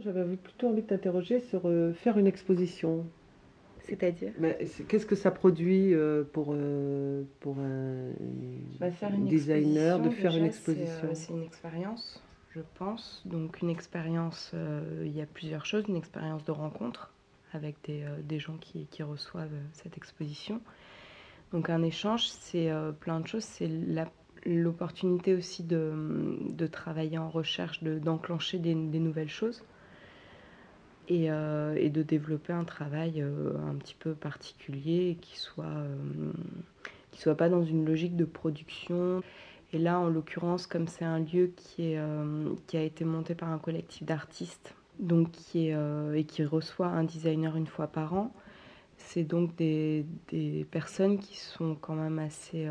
J'avais plutôt envie de t'interroger sur euh, faire une exposition. C'est-à-dire? Qu'est-ce que ça produit euh, pour, euh, pour un Bah, une designer de faire une déjà, euh, exposition C'est une expérience, je pense. Donc une expérience, euh, il y a plusieurs choses. Une expérience de rencontre avec des, euh, des gens qui, qui reçoivent euh, cette exposition. Donc un échange, c'est euh, plein de choses. C'est la- l'opportunité aussi de, de travailler en recherche, de- d'enclencher des, des nouvelles choses. Et, euh, et de développer un travail euh, un petit peu particulier qui soit, euh, qui soit pas dans une logique de production. Et là, en l'occurrence, comme c'est un lieu qui, est, qui a été monté par un collectif d'artistes, donc qui est, et qui reçoit un designer une fois par an, c'est donc des, des personnes qui sont quand même assez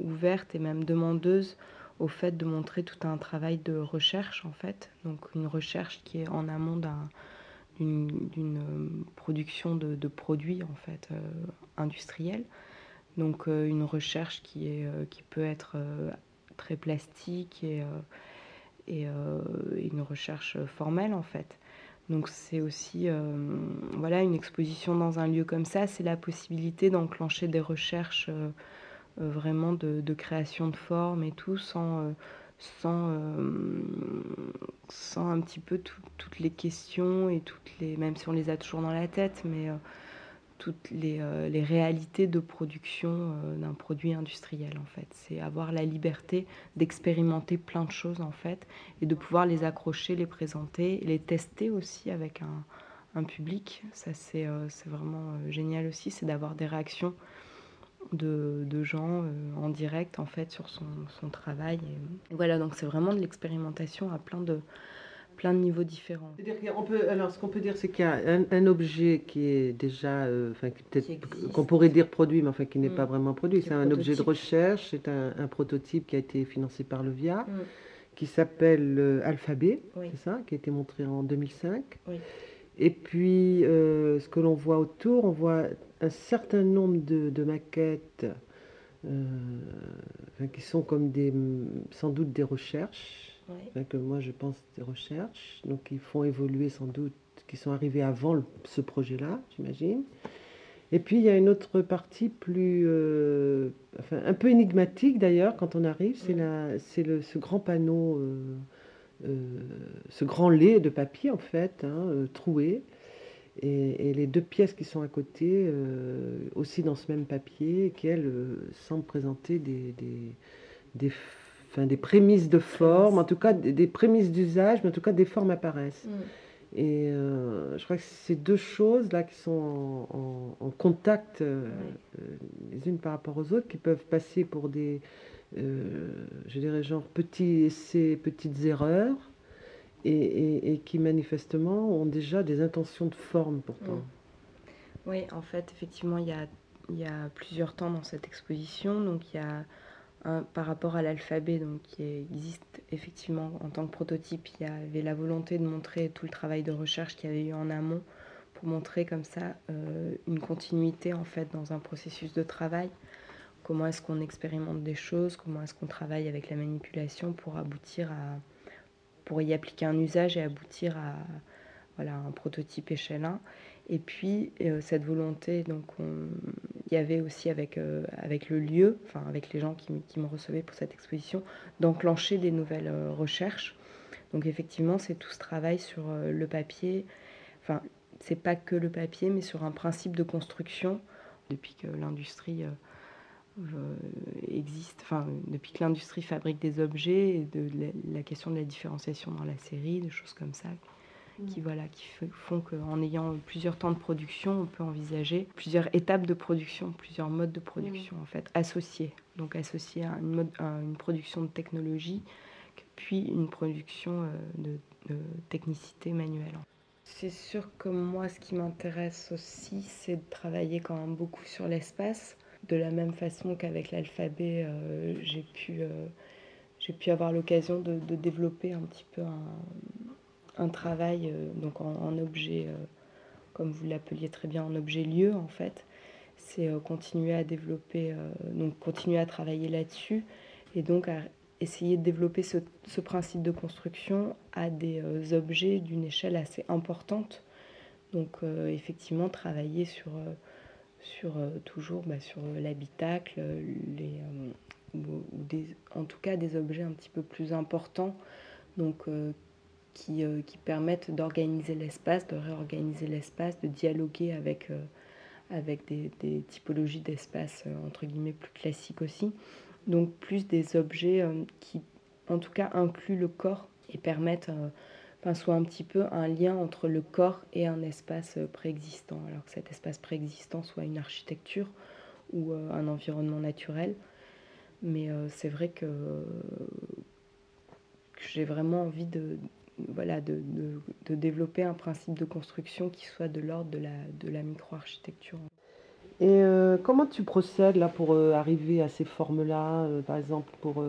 ouvertes et même demandeuses au fait de montrer tout un travail de recherche en fait, donc une recherche qui est en amont d'un- d'une euh, production de, produits en fait euh, industriels. Donc euh, une recherche qui, est, qui peut être très plastique et, et, une recherche formelle en fait. Donc c'est aussi voilà une exposition dans un lieu comme ça, c'est la possibilité d'enclencher des recherches vraiment de, création de formes et tout sans sans, euh, sans un petit peu tout- toutes les questions et toutes les même si on les a toujours dans la tête mais euh, toutes les, euh, les réalités de production d'un produit industriel en fait. C'est avoir la liberté d'expérimenter plein de choses en fait et de pouvoir les accrocher, les présenter, les tester aussi avec un, un public. Ça c'est vraiment génial aussi, c'est d'avoir des réactions de, de gens euh, en direct en fait sur son, son travail. Et voilà, donc c'est vraiment de l'expérimentation à plein de, plein de niveaux différents. Peut, alors ce qu'on peut dire, c'est qu'il y a un, un objet qui est déjà, euh, enfin, qu'on pourrait dire produit, mais enfin qui n'est Mm. pas vraiment produit. C'est est un objet de recherche, c'est un, un prototype qui a été financé par le VIA, Mm. qui s'appelle euh, Alphabet, Oui. c'est ça, qui a été montré en 2005. Oui. Et puis, euh, ce que l'on voit autour, on voit un certain nombre de, de maquettes euh, qui sont comme des, sans doute des recherches. Ouais. Que moi je pense des recherches, donc ils font évoluer sans doute, qui sont arrivés avant le- ce projet-là, j'imagine. Et puis il y a une autre partie plus, euh, enfin un peu énigmatique d'ailleurs quand on arrive, c'est la, c'est le, ce grand panneau, euh, ce grand lait de papier en fait, hein, euh, troué, et, et les deux pièces qui sont à côté, euh, aussi dans ce même papier, qui elles euh, semblent présenter des, des, des, enfin, des prémices de forme, en tout cas des, des prémices d'usage, mais en tout cas des formes apparaissent. Mm. Et euh, je crois que c'est deux choses là qui sont en, en- en contact euh, euh, les unes par rapport aux autres, qui peuvent passer pour des, euh, je dirais genre petits essais, petites erreurs, et, qui manifestement ont déjà des intentions de forme pourtant. Mm. Oui, en fait, effectivement, il y a, y a plusieurs temps dans cette exposition. Donc, il y a un, par rapport à l'alphabet, donc qui existe effectivement en tant que prototype, il y avait la volonté de montrer tout le travail de recherche qu'il y avait eu en amont pour montrer comme ça euh, une continuité en fait dans un processus de travail. Comment est-ce qu'on expérimente des choses, comment est-ce qu'on travaille avec la manipulation pour y appliquer un usage et aboutir à un prototype échelle 1. Et puis euh, cette volonté, donc on- il y avait aussi avec, euh, le lieu, avec les gens qui, qui me recevaient pour cette exposition, d'enclencher des nouvelles euh, recherches. Donc effectivement, c'est tout ce travail sur le papier. Enfin, c'est pas que le papier, mais sur un principe de construction depuis que l'industrie existe, enfin depuis que l'industrie fabrique des objets, et de la, la question de la différenciation dans la série, des choses comme ça, qui voilà, qui font qu'en ayant plusieurs temps de production, on peut envisager plusieurs étapes de production, plusieurs modes de production en fait associés. Donc associés à une, mode- à une production de technologie, puis une production euh, de, de technicité manuelle. C'est sûr que moi, ce qui m'intéresse aussi, c'est de travailler quand même beaucoup sur l'espace. De la même façon qu'avec l'alphabet, euh, j'ai pu, euh, pu avoir l'occasion de, développer un petit peu un, travail euh, donc en, objet, comme vous l'appeliez très bien, en objet lieu en fait. C'est continuer à développer, donc continuer à travailler là-dessus et donc à essayer de développer ce, principe de construction à des objets d'une échelle assez importante. Donc effectivement, travailler sur, sur toujours bah, sur l'habitacle, les, ou, en tout cas des objets un petit peu plus importants. Donc qui, qui, permettent d'organiser l'espace, de réorganiser l'espace, de dialoguer avec, avec des, typologies d'espace euh, entre guillemets plus classiques aussi. Donc plus des objets euh, qui en tout cas incluent le corps et permettent, euh, enfin soit un petit peu un lien entre le corps et un espace préexistant. Alors que cet espace préexistant soit une architecture ou un environnement naturel. Mais c'est vrai que j'ai vraiment envie de, voilà, de, développer un principe de construction qui soit de l'ordre de la, de la micro-architecture. Et euh, comment tu procèdes là pour euh, arriver à ces formes-là, euh, par exemple pour,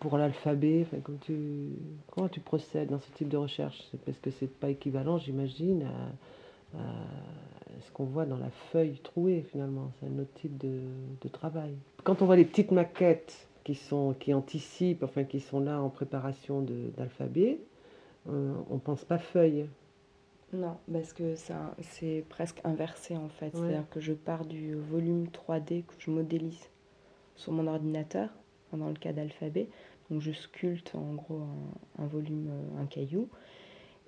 pour l'alphabet tu, Comment tu procèdes dans ce type de recherche? Parce que c'est pas équivalent, j'imagine, à, ce qu'on voit dans la feuille trouée finalement. C'est un autre type de, de travail. Quand on voit les petites maquettes qui, sont, qui anticipent, enfin qui sont là en préparation d'alphabet, euh, on ne pense pas feuille. Non, parce que c'est presque inversé en fait. C'est-à-dire que je pars du volume 3D que je modélise sur mon ordinateur, dans le cas d'alphabet. Donc je sculpte en gros un, volume, euh, un caillou.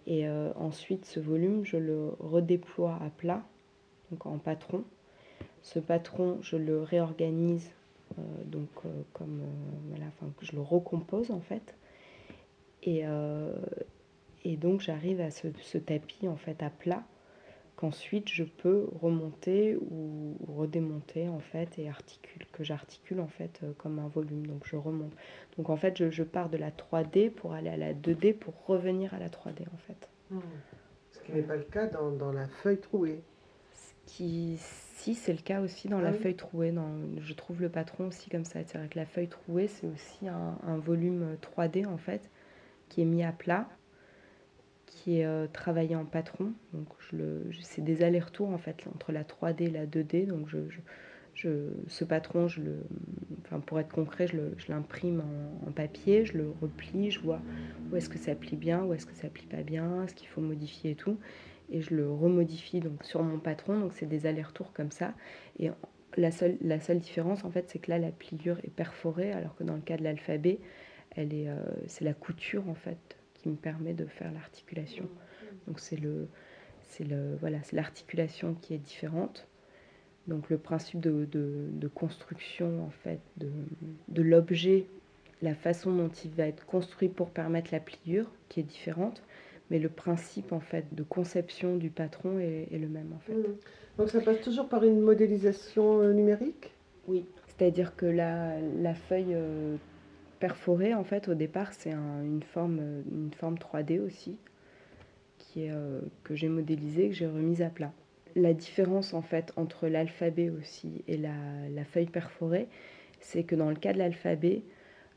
Et euh, ensuite, ce volume, je le redéploie à plat, donc en patron. Ce patron, je le réorganise euh, donc comme je le recompose en fait. Et, et donc j'arrive à ce, tapis en fait à plat qu'ensuite je peux remonter ou, redémonter en fait et articule que j'articule en fait comme un volume donc je remonte donc en fait je, pars de la 3D pour aller à la 2D pour revenir à la 3D en fait mmh. ce qui n'est pas le cas dans, dans la feuille trouée ce qui si, c'est le cas aussi dans la ah feuille trouée. Dans, je trouve le patron aussi comme ça. C'est vrai que la feuille trouée, c'est aussi un, volume 3D en fait, qui est mis à plat, qui est euh, travaillé en patron. Donc je le, c'est des allers-retours en fait entre la 3D et la 2D. Donc je, je, ce patron, je le, enfin pour être concret, je, l'imprime en, en, papier, je le replie, je vois où est-ce que ça plie bien, où est-ce que ça plie pas bien, ce qu'il faut modifier et tout et je le remodifie donc sur mon patron. Donc c'est des allers-retours comme ça. Et la seule, la seule différence en fait, c'est que là la pliure est perforée, alors que dans le cas de l'alphabet, elle est, euh, c'est la couture en fait qui me permet de faire l'articulation. Donc c'est le, c'est le, voilà, c'est l'articulation qui est différente. Donc le principe de, de, de construction en fait de, de l'objet, la façon dont il va être construit pour permettre la pliure qui est différente mais le principe en fait de conception du patron est, le même en fait. Mmh. Donc ça passe toujours par une modélisation euh, numérique? Oui, c'est-à-dire que la, la feuille euh, perforée en fait au départ c'est une, forme, une forme 3D aussi qui est, euh, que j'ai modélisée, que j'ai remise à plat. La différence en fait entre l'alphabet aussi et la, la, feuille perforée, c'est que dans le cas de l'alphabet,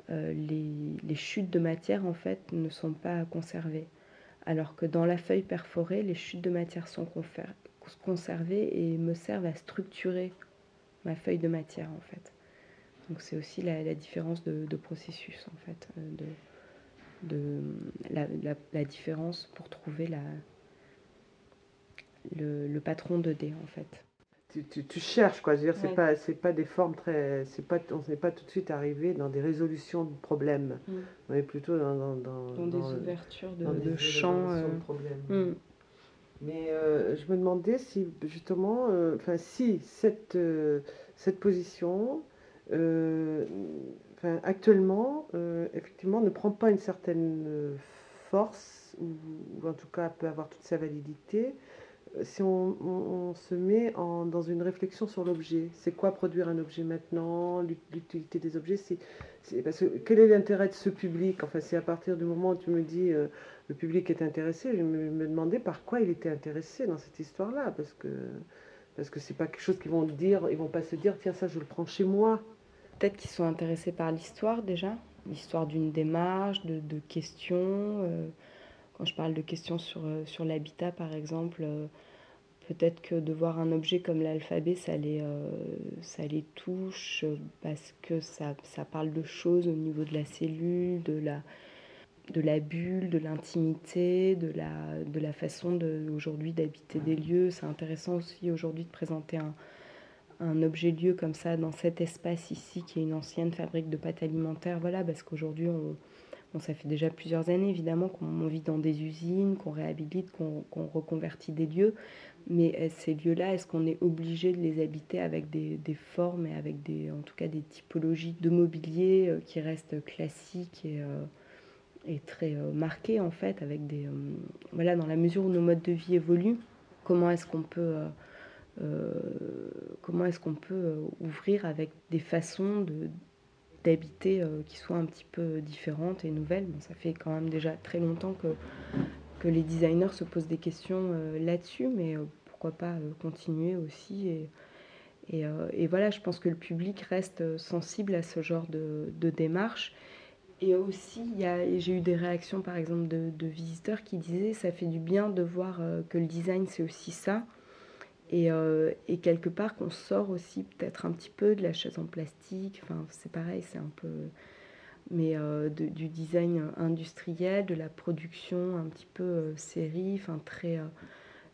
les, les chutes de matière en fait ne sont pas conservées alors que dans la feuille perforée, les chutes de matière sont conservées et me servent à structurer ma feuille de matière en fait. Donc c'est aussi la, différence de, processus en fait, euh, de, la, différence pour trouver la, le, patron de d en fait tu, cherches quoi. dire, c'est pas c'est pas des formes très, c'est pas on n'est pas tout de suite arrivé dans des résolutions de problèmes. Mm. On est plutôt dans dans, des ouvertures de, champs. Euh, mm. Mais euh, je me demandais si justement, euh, enfin si cette cette position, enfin actuellement, effectivement, ne prend pas une certaine force ou, en tout cas peut avoir toute sa validité si on, se met en, dans une réflexion sur l'objet, c'est quoi produire un objet maintenant, l'utilité des objets, parce que quel est l'intérêt de ce public? Enfin, c'est à partir du moment où tu me dis euh, le public est intéressé, je me, me, demandais par quoi il était intéressé dans cette histoire-là, parce que parce que c'est pas quelque chose qu'ils vont dire, ils vont pas se dire tiens ça je le prends chez moi. Peut-être qu'ils sont intéressés par l'histoire déjà, l'histoire d'une démarche, de, questions. Euh, quand je parle de questions sur, euh, sur l'habitat, par exemple, euh, Peut-être que de voir un objet comme l'alphabet, ça les, ça les touche parce que ça, ça parle de choses au niveau de la cellule, de la, de la bulle, de l'intimité, de la, de la façon de, aujourd'hui d'habiter des lieux. C'est intéressant aussi aujourd'hui de présenter un, un objet lieu comme ça dans cet espace ici qui est une ancienne fabrique de pâtes alimentaires. Voilà, parce qu'aujourd'hui, on, ça fait déjà plusieurs années évidemment qu'on vit dans des usines, qu'on réhabilite, qu'on reconvertit des lieux. Mais euh, ces lieux-là, est-ce qu'on est obligé de les habiter avec des, formes et avec des, en tout cas des typologies de mobilier euh, qui restent classiques et, euh, et très marquées en fait, avec des, voilà, dans la mesure où nos modes de vie évoluent, comment est-ce qu'on peut comment est-ce qu'on peut euh, ouvrir avec des façons de, d'habiter euh, qui soient un petit peu différentes et nouvelles? Ça fait quand même déjà très longtemps que, que les designers se posent des questions là-dessus, mais pourquoi pas continuer aussi. Et, voilà, je pense que le public reste sensible à ce genre de, de démarche. Et aussi, j'ai eu des réactions, par exemple, de, de, visiteurs qui disaient ça fait du bien de voir que le design, c'est aussi ça. Euh, et, quelque part qu'on sort aussi peut-être un petit peu de la chaise en plastique, enfin c'est pareil, c'est un peu... Mais euh, du design industriel, de la production un petit peu euh, série, enfin très...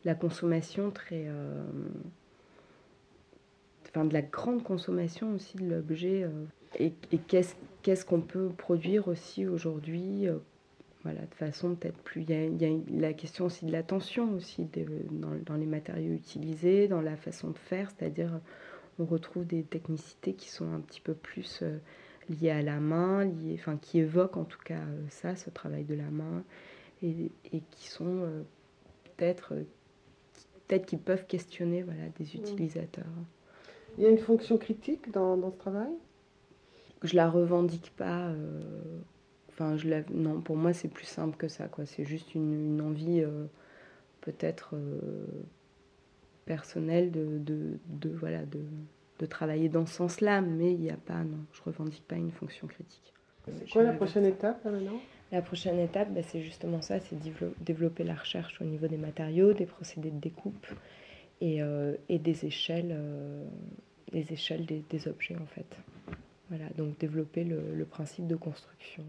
la consommation très... Enfin de la grande consommation aussi de l'objet. et, et qu'est-ce qu'on peut produire aussi aujourd'hui voilà, de façon peut-être plus. Il y, a, la question aussi de l'attention aussi dans, les matériaux utilisés, dans la façon de faire, c'est-à-dire on retrouve des technicités qui sont un petit peu plus euh, liées à la main, liées, enfin qui évoquent en tout cas euh, ça, ce travail de la main, et, qui sont euh, peut-être peut-être qui peuvent questionner voilà, des mmh. utilisateurs. Il y a une fonction critique dans, dans ce travail? Je la revendique pas Enfin, je non, pour moi, c'est plus simple que ça. Quoi. C'est juste une, envie euh, peut-être euh, personnelle de, de, voilà, de, de, travailler dans ce sens-là, mais il n'y a pas, non, je revendique pas une fonction critique. C'est quoi la prochaine étape maintenant? La prochaine étape, bah, c'est justement ça, c'est développer la recherche au niveau des matériaux, des procédés de découpe et, euh, et des échelles, des, échelles des, des objets en fait. Voilà, donc développer le, le principe de construction.